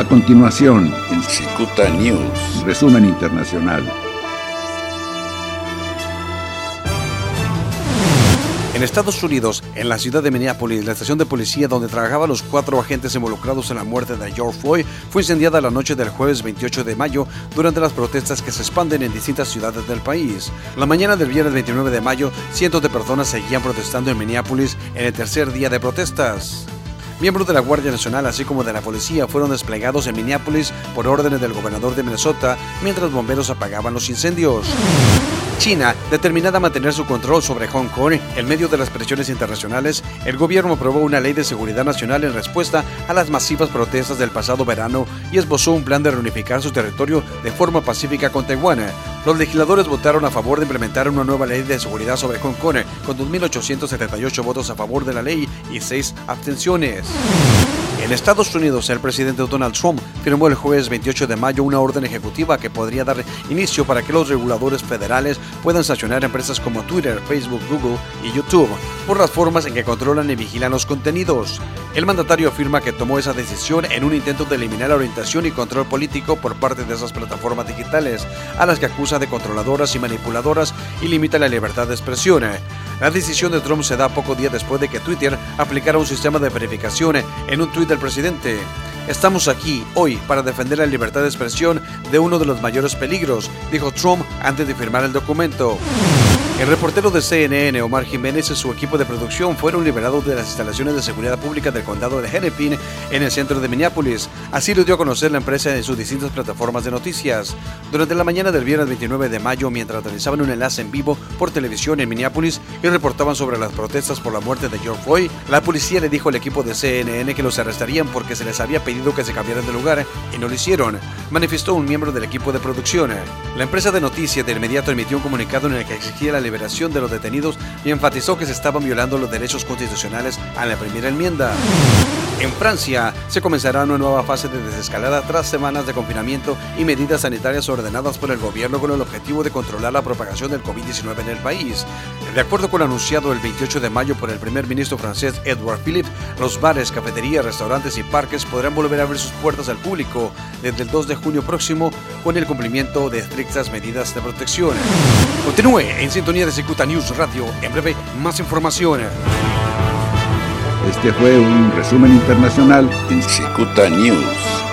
A continuación, en Cicuta News, resumen internacional. En Estados Unidos, en la ciudad de Minneapolis, la estación de policía donde trabajaban los cuatro agentes involucrados en la muerte de George Floyd fue incendiada la noche del jueves 28 de mayo durante las protestas que se expanden en distintas ciudades del país. La mañana del viernes 29 de mayo, cientos de personas seguían protestando en Minneapolis en el tercer día de protestas. Miembros de la Guardia Nacional, así como de la policía, fueron desplegados en Minneapolis por órdenes del gobernador de Minnesota mientras bomberos apagaban los incendios. China, determinada a mantener su control sobre Hong Kong en medio de las presiones internacionales, el gobierno aprobó una ley de seguridad nacional en respuesta a las masivas protestas del pasado verano y esbozó un plan de reunificar su territorio de forma pacífica con Taiwán. Los legisladores votaron a favor de implementar una nueva ley de seguridad sobre Hong Kong, con 2.878 votos a favor de la ley y 6 abstenciones. En Estados Unidos, el presidente Donald Trump firmó el jueves 28 de mayo una orden ejecutiva que podría dar inicio para que los reguladores federales puedan sancionar empresas como Twitter, Facebook, Google y YouTube por las formas en que controlan y vigilan los contenidos. El mandatario afirma que tomó esa decisión en un intento de eliminar la orientación y control político por parte de esas plataformas digitales, a las que acusa de controladoras y manipuladoras y limita la libertad de expresión. La decisión de Trump se da poco día después de que Twitter aplicara un sistema de verificación en un tuit del presidente. Estamos aquí hoy para defender la libertad de expresión de uno de los mayores peligros, dijo Trump antes de firmar el documento. El reportero de CNN, Omar Jiménez, y su equipo de producción fueron liberados de las instalaciones de seguridad pública del condado de Hennepin en el centro de Minneapolis. Así lo dio a conocer la empresa en sus distintas plataformas de noticias. Durante la mañana del viernes 29 de mayo, mientras realizaban un enlace en vivo por televisión en Minneapolis y reportaban sobre las protestas por la muerte de George Floyd, la policía le dijo al equipo de CNN que los arrestarían porque se les había pedido que se cambiaran de lugar y no lo hicieron, manifestó un miembro del equipo de producción. La empresa de noticias de inmediato emitió un comunicado en el que exigía la liberación de los detenidos y enfatizó que se estaban violando los derechos constitucionales a la primera enmienda. En Francia se comenzará una nueva fase de desescalada tras semanas de confinamiento y medidas sanitarias ordenadas por el gobierno con el objetivo de controlar la propagación del COVID-19 en el país. De acuerdo con lo anunciado el 28 de mayo por el primer ministro francés Edouard Philippe, los bares, cafeterías, restaurantes y parques podrán volver a abrir sus puertas al público desde el 2 de junio próximo con el cumplimiento de estrictas medidas de protección. Continúe en sintonía de Secuta News Radio. En breve, más información. Este fue un resumen internacional en Cicuta News.